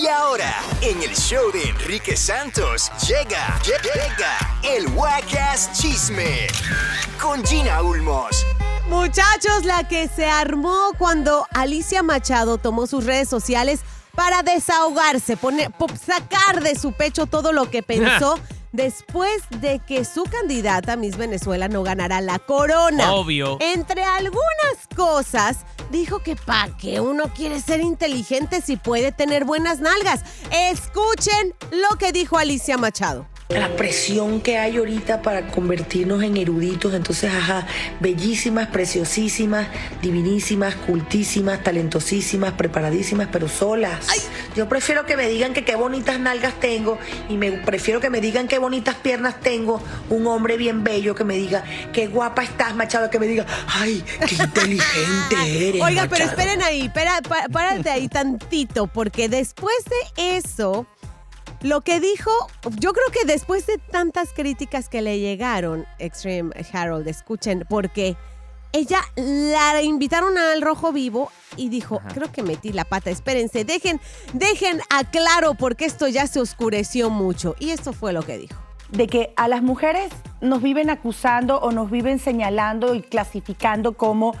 Y ahora, en el show de Enrique Santos, llega, llega el Wacas Chisme con Gina Ulmos. Muchachos, la que se armó cuando Alicia Machado tomó sus redes sociales para desahogarse, poner, po- sacar de su pecho todo lo que pensó después de que su candidata, Miss Venezuela, no ganara la corona. Obvio. Entre algunas cosas, dijo que pa' que uno quiere ser inteligente si puede tener buenas nalgas. Escuchen lo que dijo Alicia Machado. La presión que hay ahorita para convertirnos en eruditos, entonces, ajá, bellísimas, preciosísimas, divinísimas, cultísimas, talentosísimas, preparadísimas, pero solas. Yo prefiero que me digan que qué bonitas nalgas tengo y me prefiero que me digan qué bonitas piernas tengo, un hombre bien bello que me diga qué guapa estás, Machado, que me diga, ay, qué inteligente eres. Oiga, pero Machado". esperen ahí, espera, pa- párate ahí tantito, porque después de eso, lo que dijo, yo creo que después de tantas críticas que le llegaron, Extreme Harold, escuchen, porque ella la invitaron al Rojo Vivo y dijo, creo que metí la pata, espérense, dejen, dejen aclaro porque esto ya se oscureció mucho. Y esto fue lo que dijo. de que a las mujeres nos viven acusando o nos viven señalando y clasificando como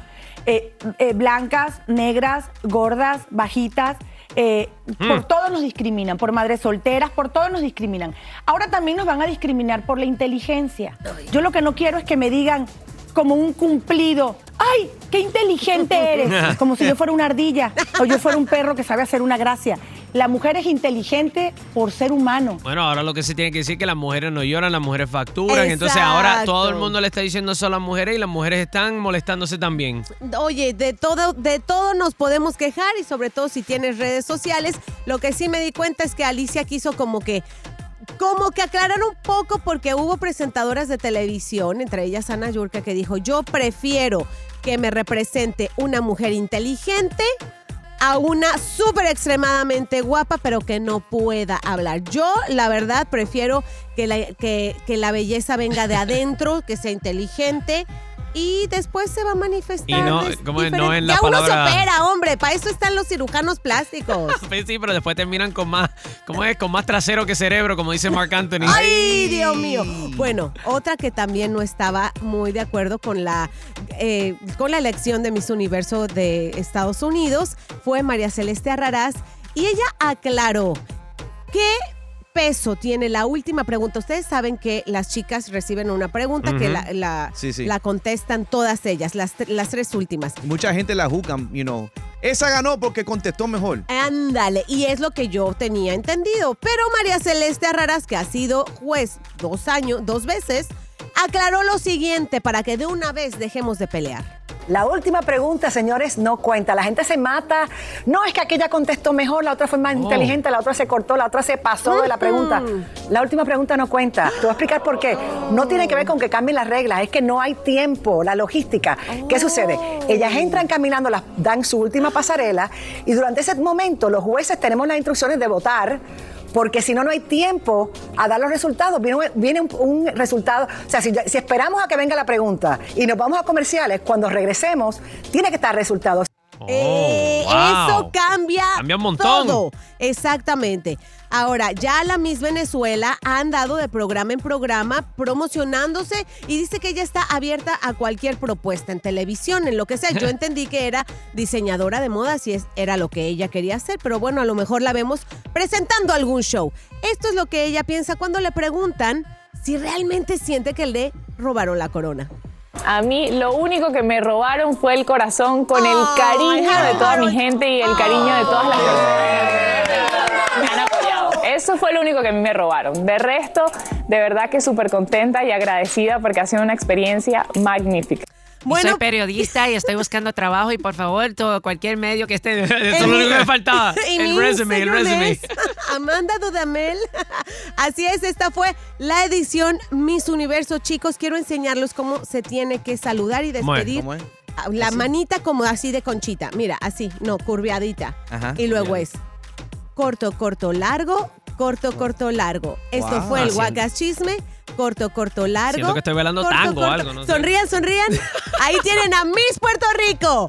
eh, eh, blancas, negras, gordas, bajitas. Eh, Por todo nos discriminan, por madres solteras, por todo nos discriminan. Ahora también nos van a discriminar por la inteligencia. Yo lo que no quiero es que me digan como un cumplido, ¡ay, qué inteligente eres! Como si yo fuera una ardilla o yo fuera un perro que sabe hacer una gracia. La mujer es inteligente por ser humano. Bueno, ahora lo que se tiene que decir es que las mujeres no lloran, las mujeres facturan. Entonces ahora todo el mundo le está diciendo eso a las mujeres y las mujeres están molestándose también. Oye, de todo, de todo nos podemos quejar y sobre todo si tienes redes sociales. Lo que sí me di cuenta es que Alicia quiso como que como que aclarar un poco porque hubo presentadoras de televisión, entre ellas Ana Yurka, que dijo, yo prefiero que me represente una mujer inteligente a una súper extremadamente guapa, pero que no pueda hablar. Yo, la verdad, prefiero que la, que, que la belleza venga de adentro, que sea inteligente. Y después se va a manifestar. Y no, como es, no en la ya uno se opera, hombre. Para eso están los cirujanos plásticos. Pues sí, pero después terminan con más, ¿cómo es? Con más trasero que cerebro, como dice Mark Anthony. ¡Ay, Dios mío! Bueno, otra que también no estaba muy de acuerdo con la, eh, con la elección de Miss Universo de Estados Unidos fue María Celeste Arraraz y ella aclaró qué peso tiene la última pregunta. Ustedes saben que las chicas reciben una pregunta que la, la- Sí, sí. la contestan todas ellas, las, las tres últimas. Mucha gente la juzgan, you know. Esa ganó porque contestó mejor. Ándale, y es lo que yo tenía entendido. Pero María Celeste Arraraz, que ha sido juez dos años, dos veces, aclaró lo siguiente para que de una vez dejemos de pelear. La última pregunta, señores, no cuenta. La gente se mata. No es que aquella contestó mejor, la otra fue más Oh. inteligente, la otra se cortó, la otra se pasó de la pregunta. La última pregunta no cuenta. Te voy a explicar por qué. No tiene que ver con que cambien las reglas, es que no hay tiempo, la logística. ¿Qué sucede? Ellas entran caminando, las dan su última pasarela y durante ese momento los jueces tenemos las instrucciones de votar. Porque si no, no hay tiempo a dar los resultados. Viene, viene un, resultado. O sea, si, si esperamos a que venga la pregunta y nos vamos a comerciales, cuando regresemos, tiene que estar resultados. Eh, Oh, wow. Eso cambia, Cambia un montón. todo. Exactamente. Ahora, ya la Miss Venezuela ha andado de programa en programa promocionándose y dice que ella está abierta a cualquier propuesta en televisión, en lo que sea. Yo entendí que era diseñadora de moda, si es, era lo que ella quería hacer, pero bueno, a lo mejor la vemos presentando algún show. Esto es lo que ella piensa cuando le preguntan si realmente siente que le robaron la corona. A mí lo único que me robaron fue el corazón con el cariño de toda mi gente y el cariño de todas las personas que me han apoyado. Eso fue lo único que a mí me robaron. De resto, de verdad que súper contenta y agradecida porque ha sido una experiencia magnífica. Bueno, Soy periodista y estoy buscando trabajo y por favor, todo, cualquier medio que esté. Eso es lo único que me faltaba. El resume, el resume. Amanda Dudamel. Así es, esta fue la edición Miss Universo. Chicos, quiero enseñarlos cómo se tiene que saludar y despedir. ¿Cómo es? La manita como así de conchita. Mira, así, no, curviadita. Ajá. Y luego es corto, corto, largo, corto, corto, largo. Esto Wow. fue el Guacas Chisme. Corto, corto, largo. Siento que estoy bailando corto, tango o corto. algo, no sé. Sonrían, sonrían. Ahí tienen a Miss Puerto Rico.